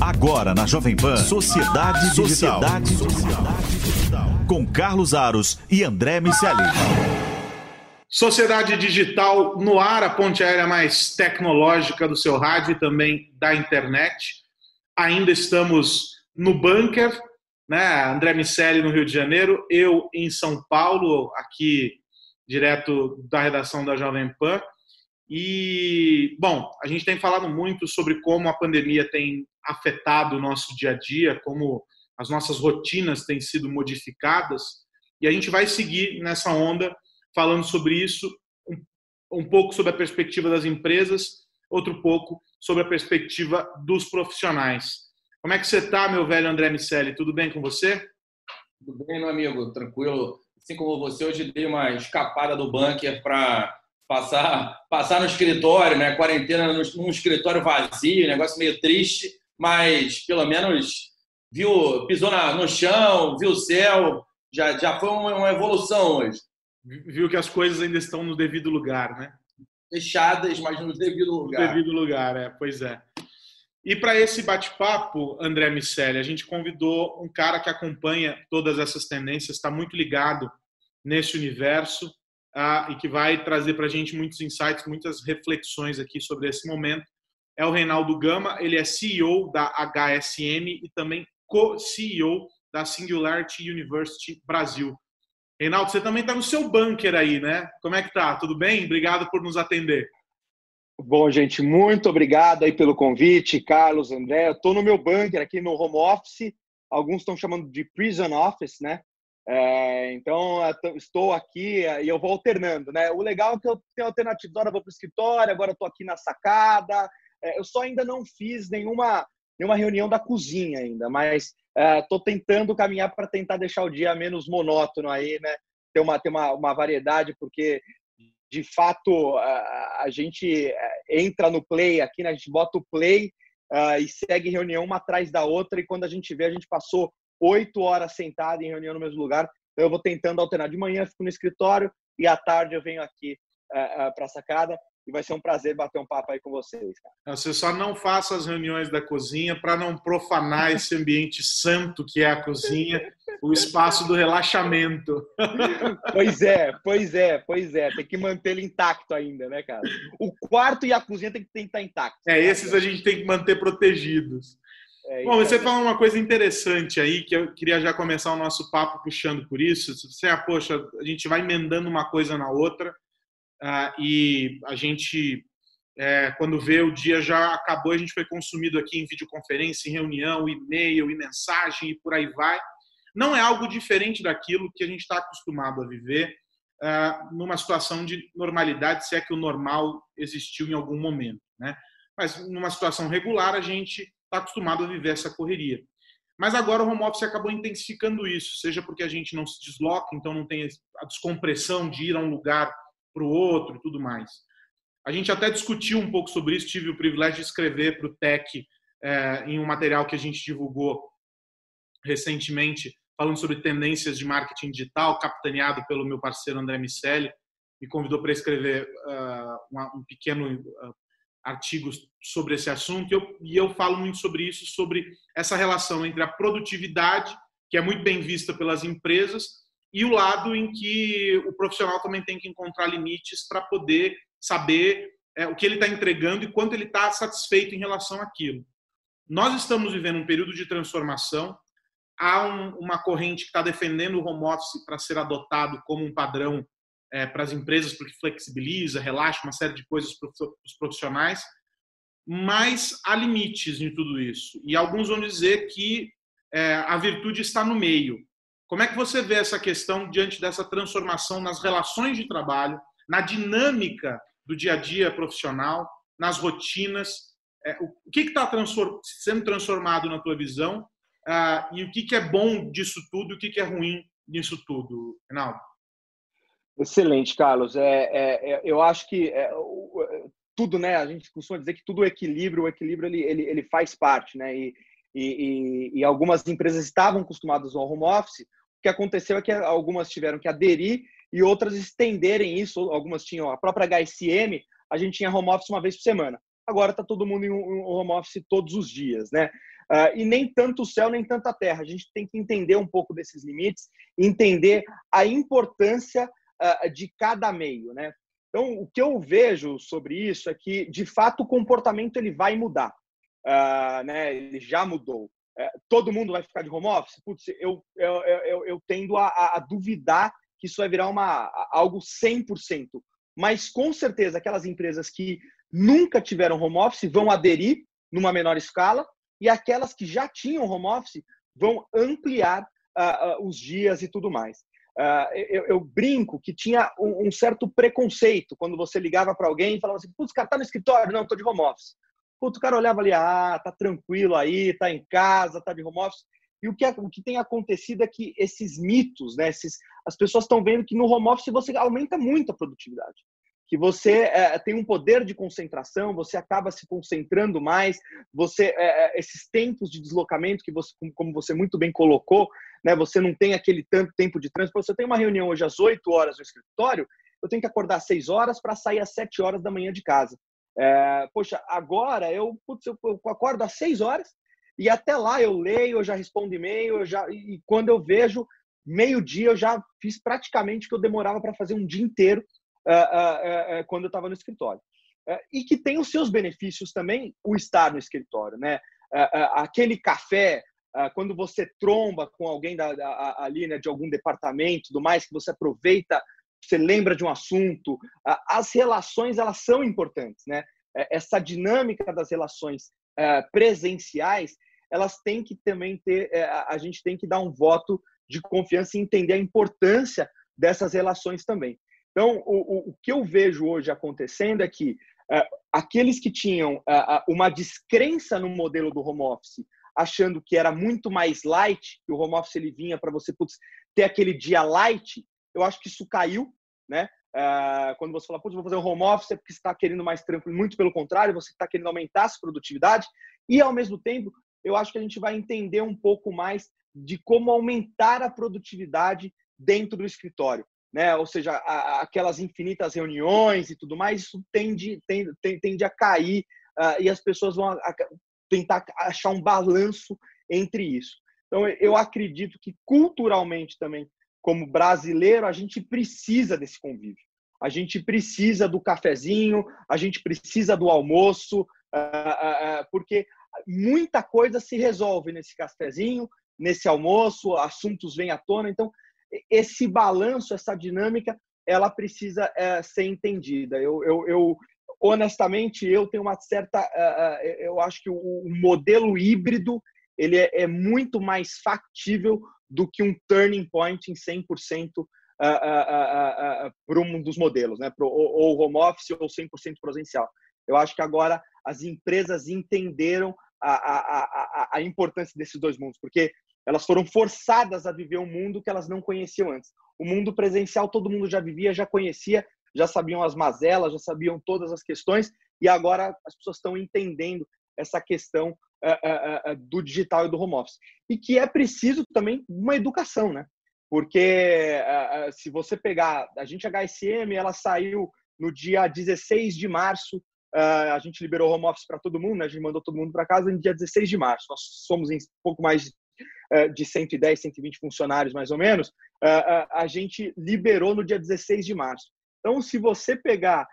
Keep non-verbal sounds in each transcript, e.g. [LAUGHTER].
Agora na Jovem Pan, Sociedade, Sociedade Digital. Com Carlos Aros e André Miceli. Sociedade Digital no ar, a ponte aérea mais tecnológica do seu rádio e também da internet. Ainda estamos no bunker, né? André Miceli no Rio de Janeiro, eu em São Paulo, aqui direto da redação da Jovem Pan. E, bom, a gente tem falado muito sobre como a pandemia tem afetado o nosso dia a dia, como as nossas rotinas têm sido modificadas, e a gente vai seguir nessa onda falando sobre isso, um, pouco sobre a perspectiva das empresas, outro pouco sobre a perspectiva dos profissionais. Como é que você está, meu velho André Miceli? Tudo bem com você? Tudo bem, meu amigo, tranquilo. Assim como você, hoje dei uma escapada do bunker para passar, passar no escritório, né? Quarentena num escritório vazio, negócio meio triste, mas pelo menos viu, pisou na, no chão, viu o céu, já, já foi uma, uma evolução hoje. Viu que as coisas ainda estão no devido lugar, né? Fechadas, mas no devido lugar. No devido lugar, é, pois é. E para esse bate-papo, André Miceli, a gente convidou um cara que acompanha todas essas tendências, está muito ligado nesse universo uh, e que vai trazer para a gente muitos insights, muitas reflexões aqui sobre esse momento. É o Reinaldo Gama, ele é CEO da HSM e também co-CEO da Singularity University Brasil. Reinaldo, você também está no seu bunker aí, né? Como é que tá? Tudo bem? Obrigado por nos atender. Bom, gente, muito obrigado aí pelo convite, Carlos, André. Eu estou no meu bunker aqui no home office. Alguns estão chamando de prison office, né? É, então, estou aqui e eu vou alternando, né? O legal é que eu tenho alternativa. Agora vou para o escritório, agora estou aqui na sacada. É, eu só ainda não fiz nenhuma, nenhuma reunião da cozinha ainda, mas estou é, tentando caminhar para tentar deixar o dia menos monótono aí, né? Ter uma, ter uma, uma variedade, porque de fato a, a gente é, entra no play aqui, né? a gente bota o play uh, e segue reunião uma atrás da outra, e quando a gente vê, a gente passou oito horas sentado em reunião no mesmo lugar. Então eu vou tentando alternar. De manhã fico no escritório e à tarde eu venho aqui uh, uh, para a sacada e vai ser um prazer bater um papo aí com vocês. Cara. Você só não faça as reuniões da cozinha para não profanar esse ambiente santo que é a cozinha, o espaço do relaxamento. [LAUGHS] Pois é, pois é, pois é. Tem que manter ele intacto ainda, né, cara? O quarto e a cozinha tem que estar intactos. É, esses a gente tem que manter protegidos. É, Bom, você falou uma coisa interessante aí, que eu queria já começar o nosso papo puxando por isso. Você, ah, poxa, a gente vai emendando uma coisa na outra ah, e a gente, é, quando vê o dia já acabou, a gente foi consumido aqui em videoconferência, em reunião, e-mail, e mensagem e por aí vai. Não é algo diferente daquilo que a gente está acostumado a viver ah, numa situação de normalidade, se é que o normal existiu em algum momento, né? Mas numa situação regular, a gente está acostumado a viver essa correria. Mas agora o home office acabou intensificando isso, seja porque a gente não se desloca, então não tem a descompressão de ir a um lugar para o outro e tudo mais. A gente até discutiu um pouco sobre isso, tive o privilégio de escrever para o Tech é, em um material que a gente divulgou recentemente, falando sobre tendências de marketing digital, capitaneado pelo meu parceiro André Miceli, me convidou para escrever uh, um pequeno uh, artigo sobre esse assunto, e eu, e eu falo muito sobre isso, sobre essa relação entre a produtividade, que é muito bem vista pelas empresas, e o lado em que o profissional também tem que encontrar limites para poder saber é, o que ele está entregando e quanto ele está satisfeito em relação àquilo. Nós estamos vivendo um período de transformação. Há um, uma corrente que está defendendo o home office para ser adotado como um padrão é, para as empresas, porque flexibiliza, relaxa uma série de coisas para os profissionais. Mas há limites em tudo isso. E alguns vão dizer que é, a virtude está no meio. Como é que você vê essa questão diante dessa transformação nas relações de trabalho, na dinâmica do dia a dia profissional, nas rotinas? É, o que está sendo transformado na tua visão uh, e o que, que é bom disso tudo e o que, que é ruim nisso tudo, Reinaldo? Excelente, Carlos. É, é, é eu acho que é, tudo, né? A gente costuma dizer que tudo equilíbrio, o equilíbrio ele, ele, ele faz parte, né? E, e, e, algumas empresas estavam acostumadas ao home office. O que aconteceu é que algumas tiveram que aderir e outras estenderem isso. Algumas tinham a própria HSM, a gente tinha home office uma vez por semana. Agora está todo mundo em home office todos os dias, né? Uh, e nem tanto o céu, nem tanto a terra. A gente tem que entender um pouco desses limites, entender a importância uh, de cada meio, né? Então, o que eu vejo sobre isso é que, de fato, o comportamento ele vai mudar, uh, né? Ele já mudou. Uh, todo mundo vai ficar de home office? Putz, eu, eu, eu, eu tendo a, a, duvidar que isso vai virar uma, algo 100%. Mas, com certeza, aquelas empresas que nunca tiveram home office vão aderir numa menor escala e aquelas que já tinham home office vão ampliar uh, os dias e tudo mais. Uh, eu, eu, brinco que tinha um, um, certo preconceito quando você ligava para alguém e falava assim: putz, cara, tá no escritório? Não, tô de home office. O cara olhava ali, ah, tá tranquilo aí, tá em casa, tá de home office. E o que, é, o que tem acontecido é que esses mitos, né, esses, as pessoas estão vendo que no home office você aumenta muito a produtividade que você é, tem um poder de concentração, você acaba se concentrando mais, você é esses tempos de deslocamento que você, como você muito bem colocou, né, você não tem aquele tanto tempo de trânsito. Você tem uma reunião hoje às 8 horas no escritório, eu tenho que acordar às 6 horas para sair às 7 horas da manhã de casa. É, poxa, agora eu, putz, eu, eu acordo às 6 horas e até lá eu leio, eu já respondo e-mail, já, e quando eu vejo meio-dia eu já fiz praticamente o que eu demorava para fazer um dia inteiro uh, uh, quando eu estava no escritório. e que tem os seus benefícios também o estar no escritório, né? aquele café, quando você tromba com alguém da, da, ali, né, de algum departamento, do mais que você aproveita, você lembra de um assunto, as relações elas são importantes, né? Essa dinâmica das relações presenciais, elas têm que também ter, a gente tem que dar um voto de confiança e entender a importância dessas relações também. Então, o, o, que eu vejo hoje acontecendo é que aqueles que tinham uma descrença no modelo do home office, achando que era muito mais light, que o home office ele vinha para você putz, ter aquele dia light, eu acho que isso caiu, né? Uh, quando você fala, putz, vou fazer um home office é porque você está querendo mais tranquilo, muito pelo contrário, você está querendo aumentar a sua produtividade e, ao mesmo tempo, eu acho que a gente vai entender um pouco mais de como aumentar a produtividade dentro do escritório né? Ou seja, a, aquelas infinitas reuniões e tudo mais, isso tende, tende, tende a cair uh, e as pessoas vão a, a tentar achar um balanço entre isso. Então, eu acredito que culturalmente também, como brasileiro, a gente precisa desse convívio. A gente precisa do cafezinho, a gente precisa do almoço, uh, uh, porque muita coisa se resolve nesse cafezinho, nesse almoço, assuntos vêm à tona. Então, esse balanço, essa dinâmica, ela precisa é, ser entendida. Eu, eu, eu, honestamente, eu tenho uma certa, eu acho que o, o, modelo híbrido ele é, é, muito mais factível do que um turning point em 100% uh, uh, uh, para um dos modelos, né? Ou home office ou 100% presencial. Eu acho que agora as empresas entenderam a, a, a, a importância desses dois mundos, porque elas foram forçadas a viver um mundo que elas não conheciam antes. O mundo presencial todo mundo já vivia, já conhecia, já sabiam as mazelas, já sabiam todas as questões, e agora as pessoas estão entendendo essa questão do digital e do home office. E que é preciso também uma educação, né? Porque se você pegar, a gente HSM, ela saiu no dia 16 de março, a gente liberou home office para todo mundo, né? a gente mandou todo mundo para casa no dia 16 de março. Nós somos em pouco mais de eh, de 110, 120 funcionários, mais ou menos, eh, eh, a gente liberou no dia 16 de março. Então, se você pegar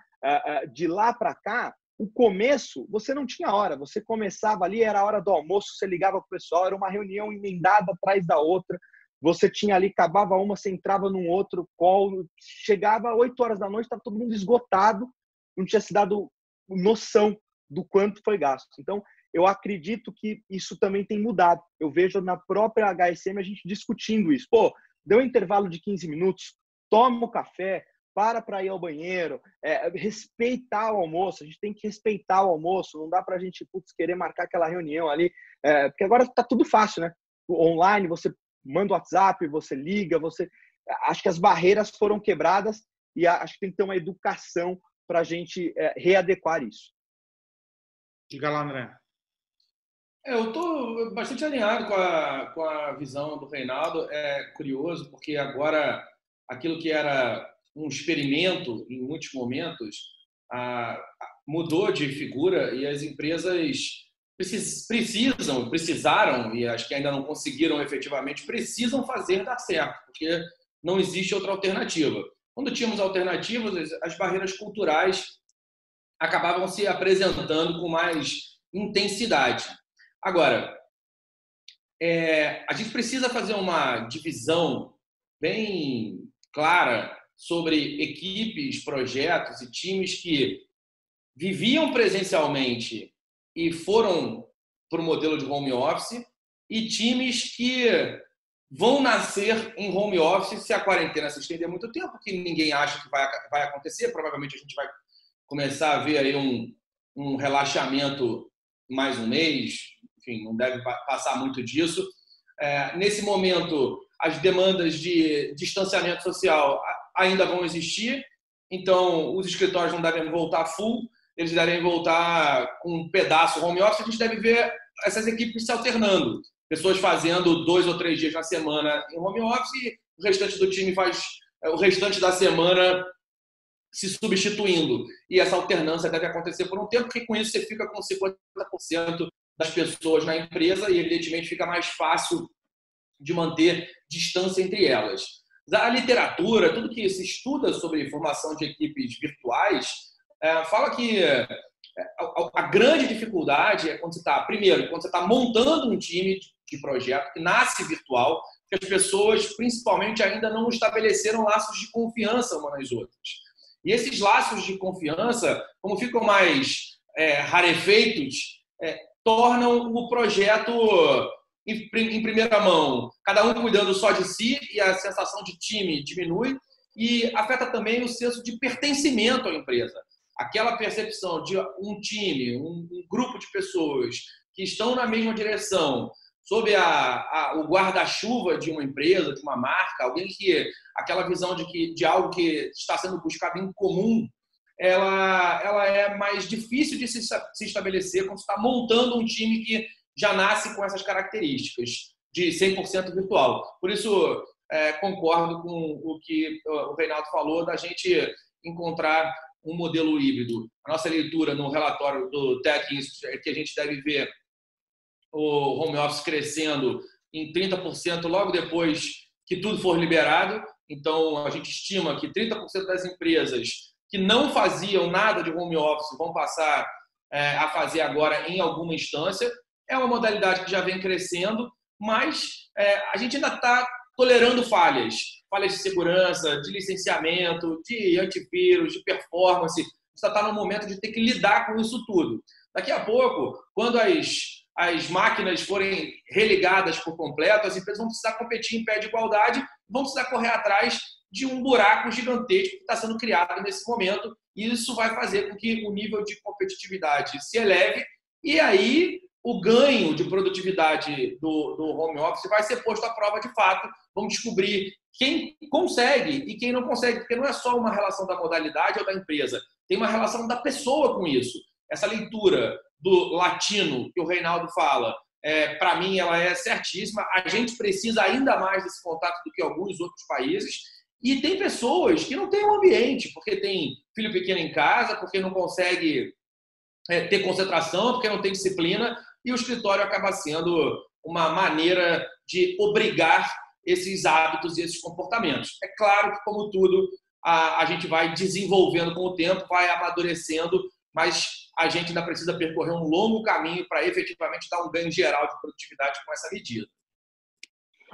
de lá para cá, o começo, você não tinha hora, você começava ali, era a hora do almoço, você ligava para o pessoal, era uma reunião emendada atrás da outra, você tinha ali, acabava uma, você entrava num outro call, chegava 8 horas da noite, estava todo mundo esgotado, não tinha se dado noção do quanto foi gasto. Então, eu acredito que isso também tem mudado. Eu vejo na própria HSM a gente discutindo isso. Pô, deu um intervalo de 15 minutos, toma o café, para para ir ao banheiro, é, respeitar o almoço, a gente tem que respeitar o almoço, não dá para a gente putz, querer marcar aquela reunião ali, é, porque agora está tudo fácil, né? Online, você manda o WhatsApp, você liga, você. Acho que as barreiras foram quebradas e acho que tem que ter uma educação para a gente é, readequar isso. Diga lá, André. É, eu estou bastante alinhado com a, com a visão do Reinaldo. É curioso, porque agora aquilo que era um experimento em muitos momentos mudou de figura e as empresas precisam, precisaram, e acho que ainda não conseguiram efetivamente, precisam fazer dar certo, porque não existe outra alternativa. Quando tínhamos alternativas, as barreiras culturais acabavam se apresentando com mais intensidade. Agora, é, a gente precisa fazer uma divisão bem clara sobre equipes, projetos e times que viviam presencialmente e foram para o modelo de home office e times que vão nascer em home office se a quarentena se estender muito tempo, que ninguém acha que vai, vai acontecer. Provavelmente a gente vai começar a ver aí um, um relaxamento mais um mês, enfim, não deve passar muito disso. É, nesse momento, as demandas de distanciamento social ainda vão existir, então os escritórios não devem voltar full, eles devem voltar com um pedaço home office. A gente deve ver essas equipes se alternando, pessoas fazendo dois ou três dias na semana em home office, e o restante do time faz é, o restante da semana se substituindo. E essa alternância deve acontecer por um tempo, porque com isso você fica com 50% das pessoas na empresa e, evidentemente, fica mais fácil de manter distância entre elas. A literatura, tudo que se estuda sobre formação de equipes virtuais, é, fala que é, a, grande dificuldade é quando você está, primeiro, quando você está montando um time de projeto que nasce virtual, que as pessoas, principalmente, ainda não estabeleceram laços de confiança umas nas outras. E esses laços de confiança, como ficam mais é, rarefeitos, é, tornam o projeto em, em primeira mão, cada um cuidando só de si e a sensação de time diminui e afeta também o senso de pertencimento à empresa. Aquela percepção de um time, um, um grupo de pessoas que estão na mesma direção, sob a, a, o guarda-chuva de uma empresa, de uma marca, alguém que aquela visão de que de algo que está sendo buscado em comum ela, ela é mais difícil de se, se estabelecer quando está montando um time que já nasce com essas características de 100% virtual. Por isso, é, concordo com o que o Reinaldo falou da gente encontrar um modelo híbrido. A nossa leitura no relatório do Tech Institute é que a gente deve ver o home office crescendo em 30% logo depois que tudo for liberado. Então, a gente estima que 30% das empresas que não faziam nada de home office vão passar é, a fazer agora em alguma instância. É uma modalidade que já vem crescendo, mas é, a gente ainda está tolerando falhas, falhas de segurança, de licenciamento, de antivírus, de performance. Você está no momento de ter que lidar com isso tudo. Daqui a pouco, quando as, as máquinas forem religadas por completo, as empresas vão precisar competir em pé de igualdade, vão precisar correr atrás de um buraco gigantesco que está sendo criado nesse momento. E isso vai fazer com que o nível de competitividade se eleve e aí o ganho de produtividade do, do home office vai ser posto à prova de fato. Vamos descobrir quem consegue e quem não consegue, porque não é só uma relação da modalidade ou da empresa, tem uma relação da pessoa com isso. Essa leitura do latino que o Reinaldo fala, é, para mim, ela é certíssima. A gente precisa ainda mais desse contato do que alguns outros países. E tem pessoas que não têm um ambiente, porque tem filho pequeno em casa, porque não consegue é, ter concentração, porque não tem disciplina, e o escritório acaba sendo uma maneira de obrigar esses hábitos e esses comportamentos. É claro que, como tudo, a, a gente vai desenvolvendo com o tempo, vai amadurecendo, mas a gente ainda precisa percorrer um longo caminho para efetivamente dar um ganho geral de produtividade com essa medida.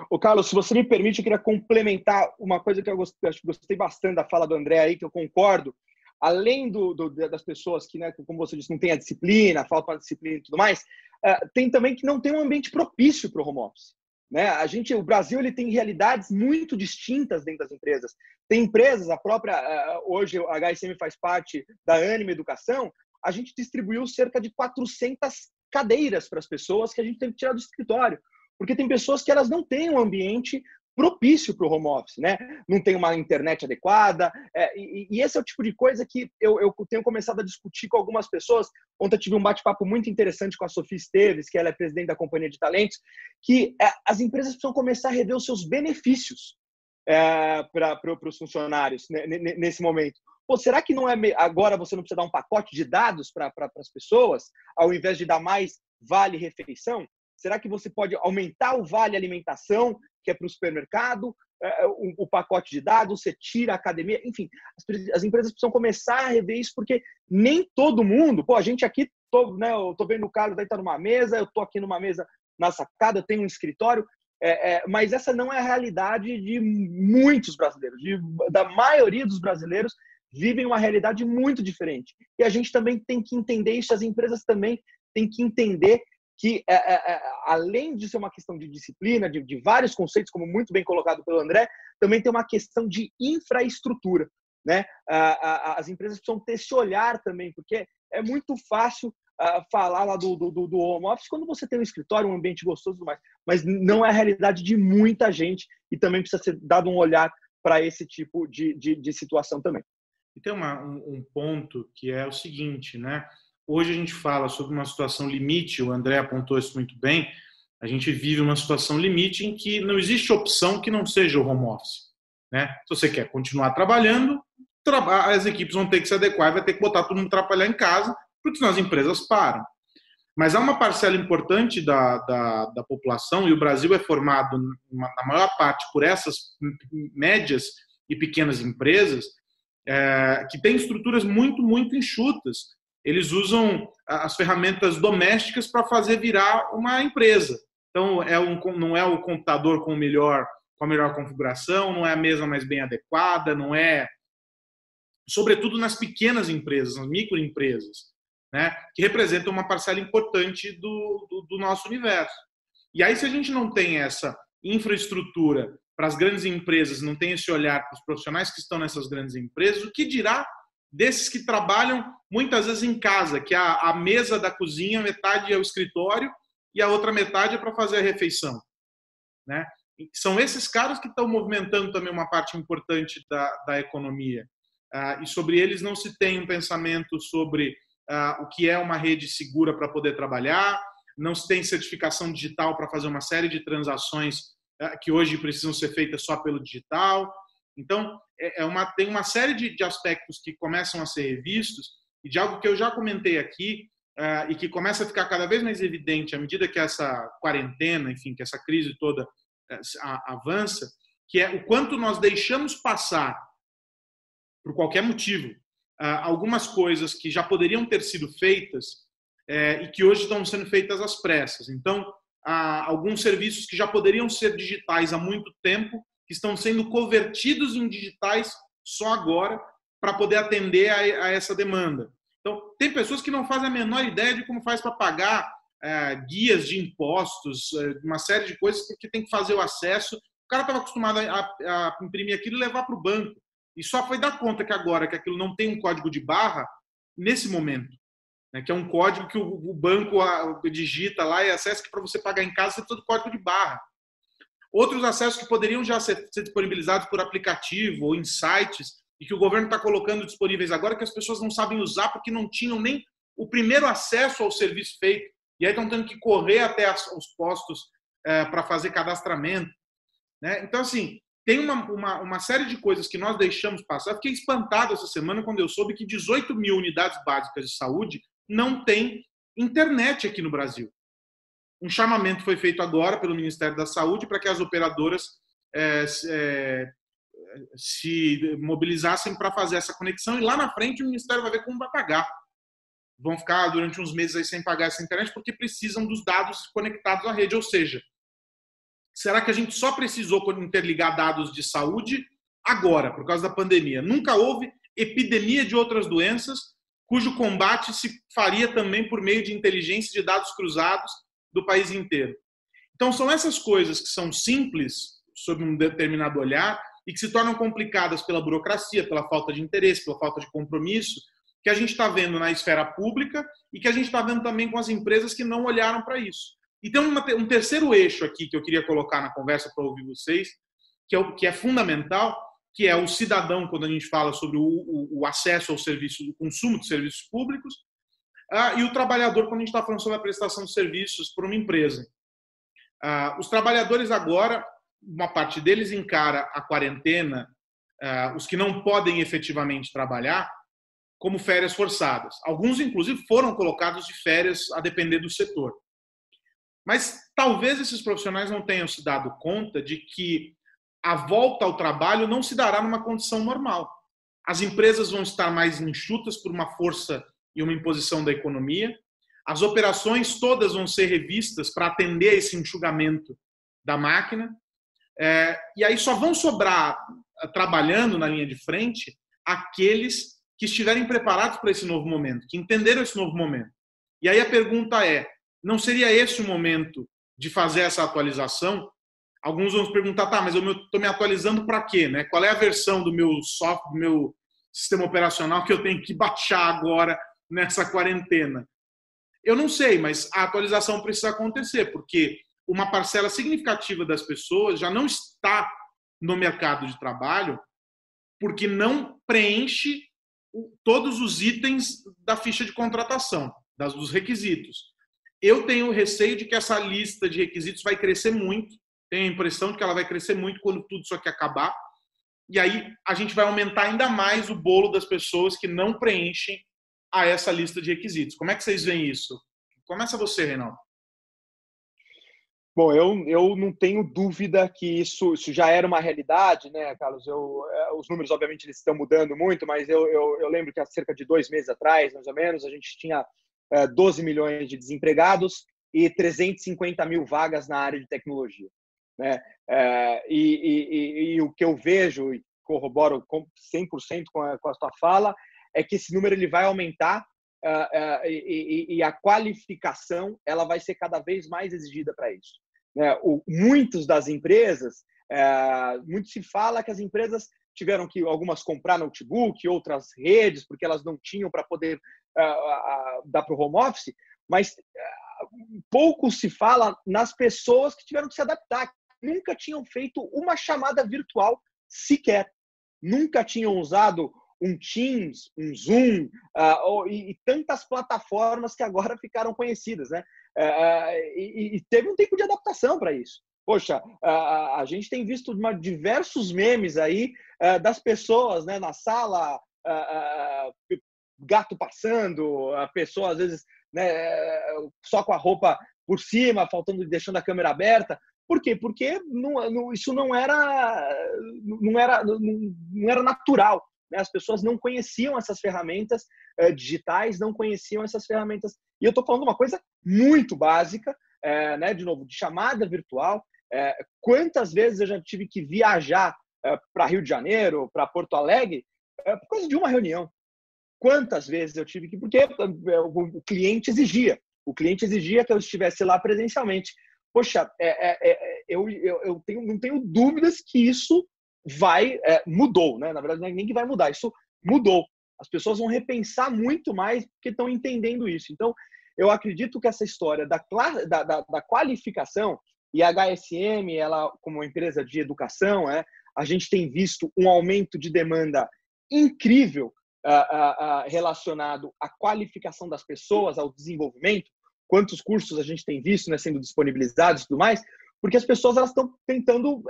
Ô, Carlos, se você me permite, eu queria complementar uma coisa que eu gostei, gostei bastante da fala do André aí, que eu concordo. Além do, do das pessoas que, né, como você disse, não tem a disciplina, falta a disciplina e tudo mais, uh, tem também que não tem um ambiente propício para o home office. Né? A gente, o Brasil ele tem realidades muito distintas dentro das empresas. Tem empresas, a própria eh, hoje a HSM faz parte da Anima Educação. A gente distribuiu cerca de 400 cadeiras para as pessoas que a gente teve que tirar do escritório, porque tem pessoas que elas não têm um ambiente propício para o home office, né? Não tem uma internet adequada. É, e, e, esse é o tipo de coisa que eu, eu, tenho começado a discutir com algumas pessoas. Ontem eu tive um bate-papo muito interessante com a Sofia Esteves, que ela é presidente da Companhia de Talentos, que é, as empresas precisam começar a rever os seus benefícios é, para os funcionários né, nesse momento. Pô, será que não é agora você não precisa dar um pacote de dados para pra, as pessoas, ao invés de dar mais vale refeição? Será que você pode aumentar o vale alimentação que é para o supermercado, é, é, o, pacote de dados, você tira a academia, enfim, as, as, empresas precisam começar a rever isso, porque nem todo mundo, pô, a gente aqui, tô, né, eu tô vendo o Carlos aí tá numa mesa, eu tô aqui numa mesa na sacada, eu tenho um escritório, é, é, mas essa não é a realidade de muitos brasileiros, de, da maioria dos brasileiros vivem uma realidade muito diferente. E a gente também tem que entender isso, as empresas também têm que entender que, é, é, é, além de ser uma questão de disciplina, de, de, vários conceitos, como muito bem colocado pelo André, também tem uma questão de infraestrutura. Né? as empresas precisam ter esse olhar também, porque é muito fácil falar lá do, do, do, home office quando você tem um escritório, um ambiente gostoso mais, mas não é a realidade de muita gente e também precisa ser dado um olhar para esse tipo de, de, de, situação também. E tem uma, um, um ponto que é o seguinte, né? Hoje a gente fala sobre uma situação limite, o André apontou isso muito bem. A gente vive uma situação limite em que não existe opção que não seja o home office. Né? Se você quer continuar trabalhando, as equipes vão ter que se adequar e vai ter que botar todo mundo trabalhar em casa, porque senão as empresas param. Mas há uma parcela importante da, da, da população, e o Brasil é formado, na maior parte, por essas médias e pequenas empresas, é, que têm estruturas muito, muito enxutas eles usam as ferramentas domésticas para fazer virar uma empresa. Então, é um, não é o computador com, melhor, com a melhor configuração, não é a mesa mais bem adequada, não é. Sobretudo nas pequenas empresas, nas microempresas, né, que representam uma parcela importante do, do, do nosso universo. E aí, se a gente não tem essa infraestrutura para as grandes empresas, não tem esse olhar para os profissionais que estão nessas grandes empresas, o que dirá desses que trabalham muitas vezes em casa, que a, a mesa da cozinha, metade é o escritório e a outra metade é para fazer a refeição. Né? São esses caras que estão movimentando também uma parte importante da, da economia. Ah, e sobre eles não se tem um pensamento sobre ah, o que é uma rede segura para poder trabalhar, não se tem certificação digital para fazer uma série de transações ah, que hoje precisam ser feitas só pelo digital. Então, é, é uma, tem uma série de, de, aspectos que começam a ser revistos e de algo que eu já comentei aqui uh, e que começa a ficar cada vez mais evidente à medida que essa quarentena, enfim, que essa crise toda uh, avança, que é o quanto nós deixamos passar, por qualquer motivo, uh, algumas coisas que já poderiam ter sido feitas e que hoje estão sendo feitas às pressas. Então, alguns serviços que já poderiam ser digitais há muito tempo que estão sendo convertidos em digitais só agora para poder atender a, a, essa demanda. Então, tem pessoas que não fazem a menor ideia de como faz para pagar é, guias de impostos, é, uma série de coisas que tem que fazer o acesso. O cara estava acostumado a, a, imprimir aquilo e levar para o banco. E só foi dar conta que agora que aquilo não tem um código de barra nesse momento. Né, que é um código que o, o banco digita lá e acessa que para você pagar em casa você precisa do código de barra. Outros acessos que poderiam já ser, ser disponibilizados por aplicativo ou em sites e que o governo está colocando disponíveis agora que as pessoas não sabem usar porque não tinham nem o primeiro acesso ao serviço feito. E aí estão tendo que correr até os postos é, para fazer cadastramento. Né? Então, assim, tem uma, uma, uma, série de coisas que nós deixamos passar. Fiquei espantado essa semana quando eu soube que 18 mil unidades básicas de saúde não têm internet aqui no Brasil. Um chamamento foi feito agora pelo Ministério da Saúde para que as operadoras é, é, se mobilizassem para fazer essa conexão e lá na frente o Ministério vai ver como vai pagar. Vão ficar durante uns meses aí sem pagar essa internet porque precisam dos dados conectados à rede. Ou seja, será que a gente só precisou interligar dados de saúde agora, por causa da pandemia? Nunca houve epidemia de outras doenças cujo combate se faria também por meio de inteligência de dados cruzados do país inteiro. Então, são essas coisas que são simples, sob um determinado olhar, e que se tornam complicadas pela burocracia, pela falta de interesse, pela falta de compromisso, que a gente está vendo na esfera pública e que a gente está vendo também com as empresas que não olharam para isso. E tem uma, um terceiro eixo aqui que eu queria colocar na conversa para ouvir vocês, que é, o, que é fundamental, que é o cidadão, quando a gente fala sobre o, o, o acesso ao serviço, o consumo de serviços públicos, ah, e o trabalhador, quando a gente está falando sobre a prestação de serviços por uma empresa. Ah, os trabalhadores agora, uma parte deles encara a quarentena, ah, os que não podem efetivamente trabalhar, como férias forçadas. Alguns, inclusive, foram colocados de férias a depender do setor. Mas talvez esses profissionais não tenham se dado conta de que a volta ao trabalho não se dará numa condição normal. As empresas vão estar mais enxutas por uma força e uma imposição da economia. As operações todas vão ser revistas para atender esse enxugamento da máquina. É, e aí só vão sobrar, trabalhando na linha de frente, aqueles que estiverem preparados para esse novo momento, que entenderam esse novo momento. E aí a pergunta é: não seria esse o momento de fazer essa atualização? Alguns vão perguntar, tá, mas eu estou me atualizando para quê? Né? Qual é a versão do meu software, do meu sistema operacional que eu tenho que baixar agora nessa quarentena? Eu não sei, mas a atualização precisa acontecer, porque uma parcela significativa das pessoas já não está no mercado de trabalho porque não preenche todos os itens da ficha de contratação, das, dos requisitos. Eu tenho receio de que essa lista de requisitos vai crescer muito, tenho a impressão de que ela vai crescer muito quando tudo isso aqui acabar, e aí a gente vai aumentar ainda mais o bolo das pessoas que não preenchem a essa lista de requisitos. Como é que vocês veem isso? Começa você, Reinaldo. Bom, eu, eu não tenho dúvida que isso, isso já era uma realidade, né, Carlos? Eu, é, os números, obviamente, eles estão mudando muito, mas eu, eu, eu lembro que há cerca de dois meses atrás, mais ou menos, a gente tinha é, 12 milhões de desempregados e 350 mil vagas na área de tecnologia. Né? É, e, e, e, o que eu vejo, e corroboro 100% com a, com a sua fala, é que esse número ele vai aumentar uh, uh, e, e, a qualificação ela vai ser cada vez mais exigida para isso. Né? O, muitos das empresas, uh, muito se fala que as empresas tiveram que algumas comprar notebook, outras redes, porque elas não tinham para poder dar para o home office, mas pouco se fala nas pessoas que tiveram que se adaptar, nunca tinham feito uma chamada virtual sequer, nunca tinham usado um Teams, um Zoom uh, e, e, tantas plataformas que agora ficaram conhecidas, né? Uh, e, e, teve um tempo de adaptação para isso. Poxa, uh, a gente tem visto uma, diversos memes aí das pessoas né, na sala, gato passando, a pessoa às vezes né, só com a roupa por cima, faltando, deixando a câmera aberta. Por quê? Porque não, não, isso não era, não era, não, não era natural. Né? As pessoas não conheciam essas ferramentas uh, digitais, não conheciam essas ferramentas. E eu estou falando uma coisa muito básica, uh, né? de novo, de chamada virtual. Uh, quantas vezes eu já tive que viajar para Rio de Janeiro, para Porto Alegre, por causa de uma reunião? Quantas vezes eu tive que. Porque o cliente exigia. O cliente exigia que eu estivesse lá presencialmente. Poxa, é, é, é, eu, eu, eu tenho, não tenho dúvidas que isso vai é, mudou, né? Na verdade, é nem que vai mudar, isso mudou. As pessoas vão repensar muito mais porque estão entendendo isso. Então, eu acredito que essa história da, da, da, da qualificação e a HSM, ela como empresa de educação, é, a gente tem visto um aumento de demanda incrível relacionado à qualificação das pessoas, ao desenvolvimento. Quantos cursos a gente tem visto né, sendo disponibilizados e tudo mais, porque as pessoas elas estão tentando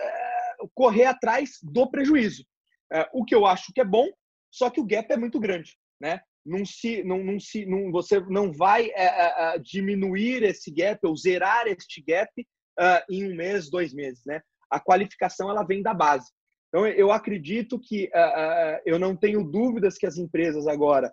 correr atrás do prejuízo. É, o que eu acho que é bom, só que o gap é muito grande, né? Não se, não, não se, não, você não vai é, é, é diminuir esse gap ou zerar este gap uh, em um mês, dois meses, né? A qualificação ela vem da base. Então eu acredito que uh, eu não tenho dúvidas que as empresas agora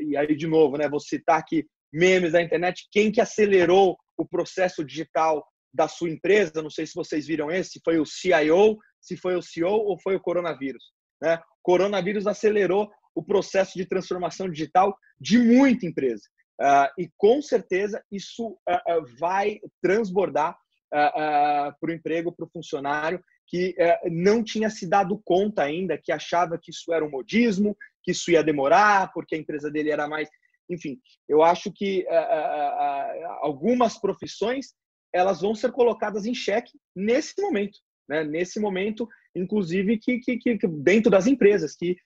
e aí de novo, né? Vou citar aqui memes da internet. Quem que acelerou o processo digital da sua empresa, não sei se vocês viram esse, se foi o CIO, se foi o CEO ou foi o coronavírus. Né? O coronavírus acelerou o processo de transformação digital de muita empresa. Uh, e com certeza isso uh, uh, vai transbordar para o emprego, para o funcionário, que uh, não tinha se dado conta ainda, que achava que isso era um modismo, que isso ia demorar, porque a empresa dele era mais. Enfim, eu acho que algumas profissões elas vão ser colocadas em xeque nesse momento, né? Nesse momento, inclusive, que, que, que dentro das empresas, que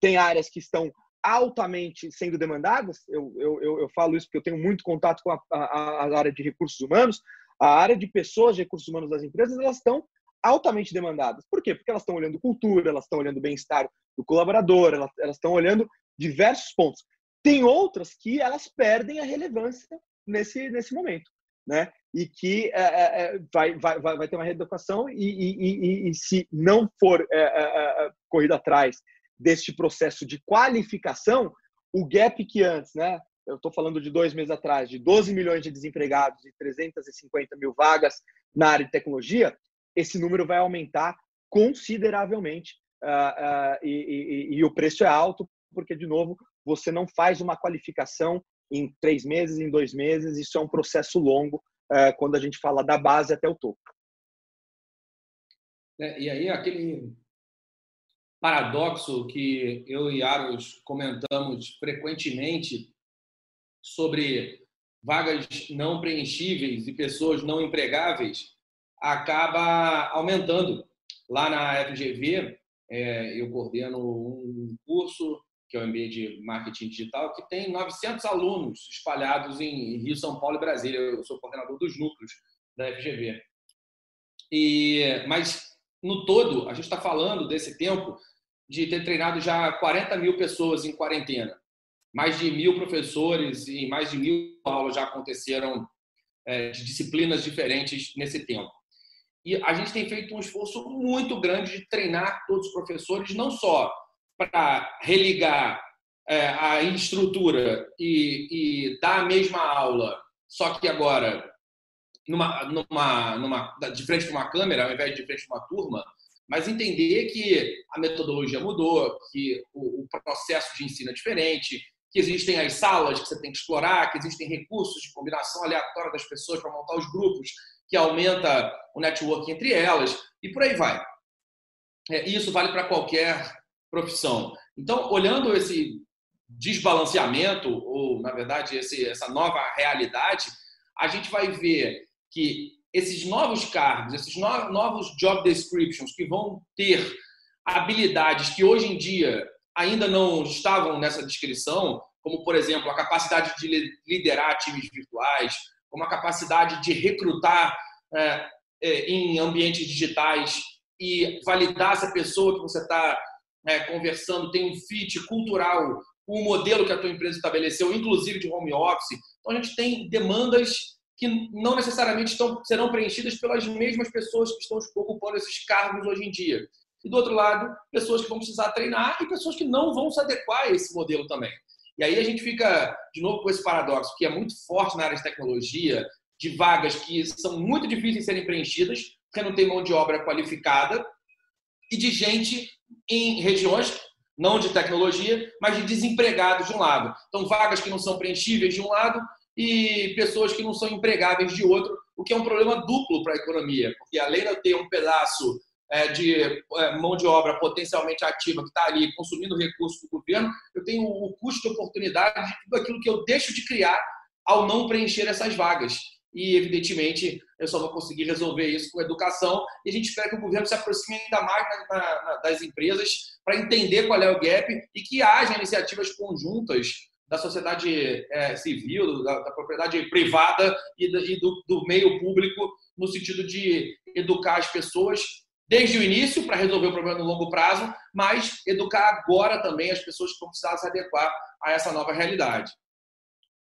tem áreas que estão altamente sendo demandadas. Eu, eu, eu, falo isso porque eu tenho muito contato com a, a, a, área de recursos humanos. A área de pessoas de recursos humanos das empresas, elas estão altamente demandadas. Por quê? Porque elas estão olhando cultura, elas estão olhando bem-estar do colaborador, elas, elas estão olhando diversos pontos. Tem outras que elas perdem a relevância nesse, nesse momento, né? E que é, é, é vai, vai, vai ter uma reeducação e, e, e, e se não for é, é, é corrido atrás deste processo de qualificação, o gap que antes, né? Eu estou falando de dois meses atrás, de 12 milhões de desempregados e 350 mil vagas na área de tecnologia, esse número vai aumentar consideravelmente uh, uh, e, e, e, o preço é alto, porque, de novo, você não faz uma qualificação em três meses, em dois meses, isso é um processo longo uh, quando a gente fala da base até o topo. É, e aí, aquele paradoxo que eu e Aros comentamos frequentemente sobre vagas não preenchíveis e pessoas não empregáveis acaba aumentando. Lá na FGV, é, eu coordeno um curso, que é o MBA de Marketing Digital, que tem 900 alunos espalhados em Rio, São Paulo e Brasília. Eu sou coordenador dos núcleos da FGV. E, mas, no todo, a gente está falando desse tempo de ter treinado já 40 mil pessoas em quarentena. Mais de mil professores e mais de mil aulas já aconteceram é, de disciplinas diferentes nesse tempo. E a gente tem feito um esforço muito grande de treinar todos os professores, não só para religar é, a estrutura e, e, dar a mesma aula, só que agora numa, numa, numa, de frente para uma câmera, ao invés de frente para uma turma, mas entender que a metodologia mudou, que o, o, processo de ensino é diferente, que existem as salas que você tem que explorar, que existem recursos de combinação aleatória das pessoas para montar os grupos, que aumenta o network entre elas, e por aí vai. É, isso vale para qualquer profissão. Então, olhando esse desbalanceamento, ou, na verdade, esse, essa nova realidade, a gente vai ver que esses novos cargos, esses novos job descriptions que vão ter habilidades que hoje em dia ainda não estavam nessa descrição, como, por exemplo, a capacidade de liderar times virtuais, como a capacidade de recrutar é, é, em ambientes digitais e validar se a pessoa que você está é, conversando tem um fit cultural com o modelo que a tua empresa estabeleceu, inclusive de home office. Então, a gente tem demandas que não necessariamente estão, serão preenchidas pelas mesmas pessoas que estão ocupando esses cargos hoje em dia. E do outro lado, pessoas que vão precisar treinar e pessoas que não vão se adequar a esse modelo também. E aí a gente fica, de novo, com esse paradoxo, que é muito forte na área de tecnologia, de vagas que são muito difíceis de serem preenchidas, porque não tem mão de obra qualificada, e de gente em regiões, não de tecnologia, mas de desempregados de um lado. Então, vagas que não são preenchíveis de um lado e pessoas que não são empregáveis de outro, o que é um problema duplo para a economia, porque além de ter um pedaço é, de é, mão de obra potencialmente ativa que está ali consumindo recursos do governo, eu tenho o custo de oportunidade de tudo aquilo que eu deixo de criar ao não preencher essas vagas. E, evidentemente, eu só vou conseguir resolver isso com educação. E a gente espera que o governo se aproxime ainda mais na, na, das empresas para entender qual é o gap e que haja iniciativas conjuntas da sociedade é, civil, da, da, propriedade privada e, do, e do, do, meio público, no sentido de educar as pessoas desde o início para resolver o problema no longo prazo, mas educar agora também as pessoas que vão precisar se adequar a essa nova realidade.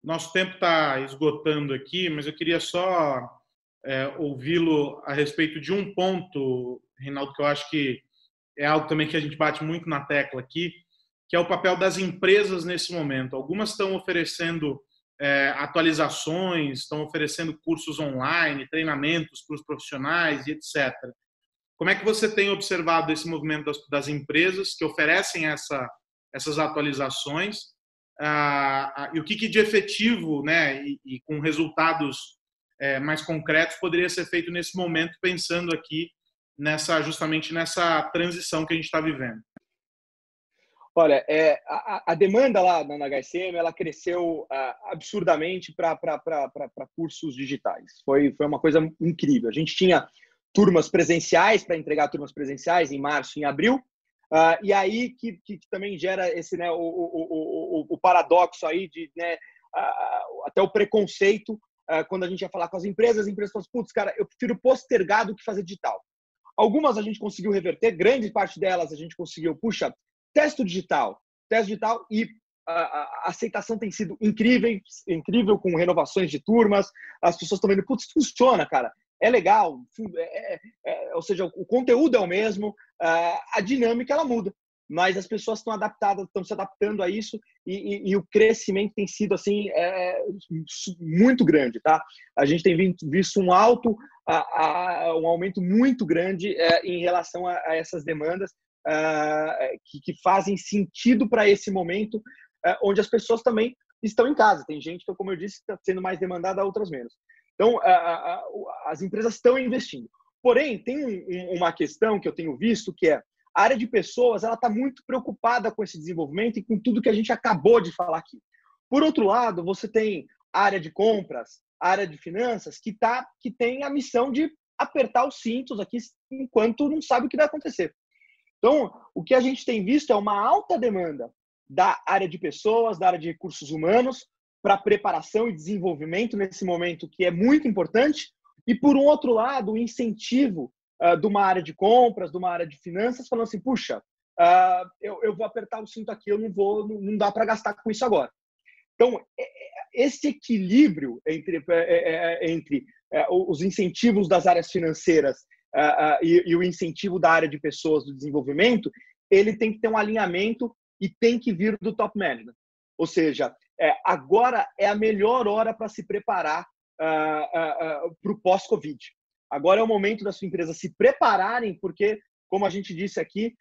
Nosso tempo está esgotando aqui, mas eu queria só é, ouvi-lo a respeito de um ponto, Reinaldo, que eu acho que é algo também que a gente bate muito na tecla aqui, que é o papel das empresas nesse momento. Algumas estão oferecendo é, atualizações, estão oferecendo cursos online, treinamentos para os profissionais e etc. Como é que você tem observado esse movimento das, das empresas que oferecem essa, essas atualizações ah, ah, e o que, que, de efetivo, né, e, e com resultados é, mais concretos poderia ser feito nesse momento, pensando aqui nessa justamente nessa transição que a gente está vivendo? Olha, é, a, a, demanda lá na HSM ela cresceu uh, absurdamente para cursos digitais. Foi, foi uma coisa incrível. A gente tinha turmas presenciais para entregar turmas presenciais em março em abril. Uh, e aí que, que, também gera esse né, o, o, o, o paradoxo aí de né, até o preconceito quando a gente ia falar com as empresas, as empresas falam, assim, putz, cara, eu prefiro postergar do que fazer digital. Algumas a gente conseguiu reverter, grande parte delas a gente conseguiu, puxa, teste digital, teste digital e a, aceitação tem sido incrível, incrível com renovações de turmas, as pessoas estão vendo, putz, funciona, cara é legal, é, é, é, ou seja, o conteúdo é o mesmo, a dinâmica ela muda, mas as pessoas estão adaptadas, estão se adaptando a isso e, e, e o crescimento tem sido assim é, muito grande, tá? A gente tem visto um alto, a, a, um aumento muito grande é, em relação a, a essas demandas que, que, fazem sentido para esse momento, é, onde as pessoas também estão em casa. Tem gente que, como eu disse, está sendo mais demandada, outras menos. Então, as empresas estão investindo. Porém, tem um, uma questão que eu tenho visto que é a área de pessoas ela está muito preocupada com esse desenvolvimento e com tudo que a gente acabou de falar aqui. Por outro lado, você tem a área de compras, a área de finanças, que, tá, que tem a missão de apertar os cintos aqui enquanto não sabe o que vai acontecer. Então, o que a gente tem visto é uma alta demanda da área de pessoas, da área de recursos humanos, para preparação e desenvolvimento nesse momento que é muito importante, e por um outro lado, o incentivo uh, de uma área de compras, de uma área de finanças, falando assim, puxa, uh, eu, eu vou apertar o cinto aqui, eu não vou, não, não dá para gastar com isso agora. Então, é, é, esse equilíbrio entre, é, entre os incentivos das áreas financeiras e, e o incentivo da área de pessoas do desenvolvimento, ele tem que ter um alinhamento e tem que vir do top management. Ou seja, agora é a melhor hora para se preparar para o pós-Covid. Agora é o momento da sua empresa se prepararem, porque, como a gente disse aqui,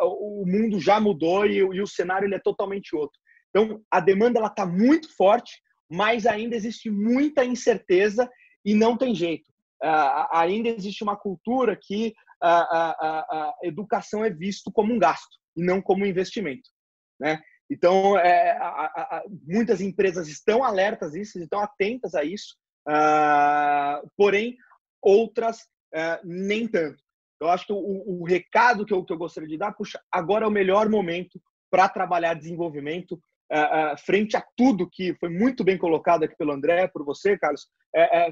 o mundo já mudou e, o cenário ele é totalmente outro. Então, a demanda está muito forte, mas ainda existe muita incerteza e não tem jeito. ainda existe uma cultura que a, educação é visto como um gasto e não como um investimento. Né? Então, é, muitas empresas estão alertas a isso, estão atentas a isso, uh, porém, outras uh, nem tanto. Eu acho que o, o recado que eu, que eu, gostaria de dar, puxa, agora é o melhor momento para trabalhar desenvolvimento, uh, frente a tudo que foi muito bem colocado aqui pelo André, por você, Carlos,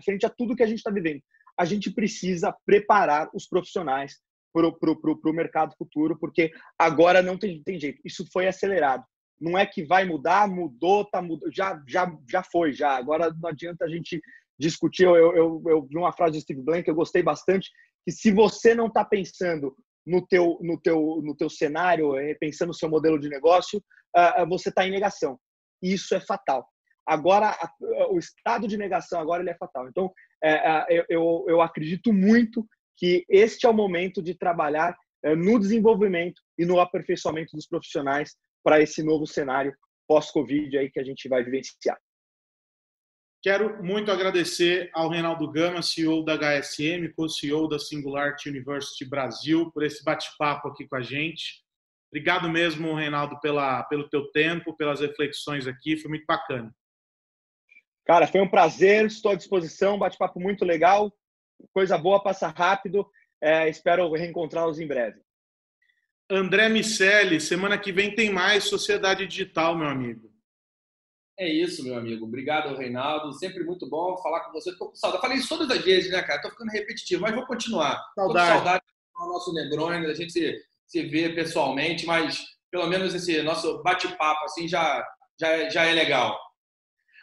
frente a tudo que a gente está vivendo. A gente precisa preparar os profissionais para o mercado futuro, porque agora não tem, tem jeito. Isso foi acelerado não é que vai mudar, mudou, tá mudou, já, já, já foi, já. Agora não adianta a gente discutir. Eu, eu, eu vi uma frase do Steve Blank que eu gostei bastante, que se você não está pensando no teu, no teu, no teu cenário, eh, pensando no seu modelo de negócio, uh, você está em negação. Isso é fatal. Agora, o estado de negação agora ele é fatal. Então, é, eu, eu acredito muito que este é o momento de trabalhar no desenvolvimento e no aperfeiçoamento dos profissionais para esse novo cenário pós-Covid aí que a gente vai vivenciar. Quero muito agradecer ao Reinaldo Gama, CEO da HSM, co-CEO da Singularity University Brasil, por esse bate-papo aqui com a gente. Obrigado mesmo, Reinaldo, pela, pelo teu tempo, pelas reflexões aqui, foi muito bacana. Cara, foi um prazer, estou à disposição, bate-papo muito legal, coisa boa, passa rápido, é, espero reencontrá-los em breve. André Miceli, semana que vem tem mais Sociedade Digital, meu amigo. É isso, meu amigo. Obrigado, Reinaldo. Sempre muito bom falar com você. Tô com saudade. Falei isso todas as vezes, né, cara? Tô ficando repetitivo, mas vou continuar. Saudade. Tô com saudade do nosso Negroni, da gente se, se ver pessoalmente, mas pelo menos esse nosso bate-papo assim já, já, já é legal.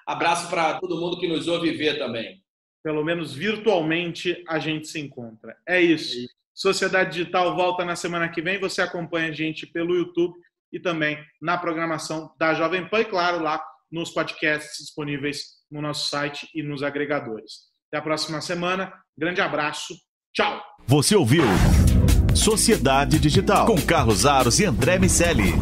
Abraço para todo mundo que nos ouve ver também. Pelo menos virtualmente a gente se encontra. É isso. É isso. Sociedade Digital volta na semana que vem. Você acompanha a gente pelo YouTube e também na programação da Jovem Pan e, claro, lá nos podcasts disponíveis no nosso site e nos agregadores. Até a próxima semana. Grande abraço. Tchau. Você ouviu Sociedade Digital com Carlos Aros e André Miscelli.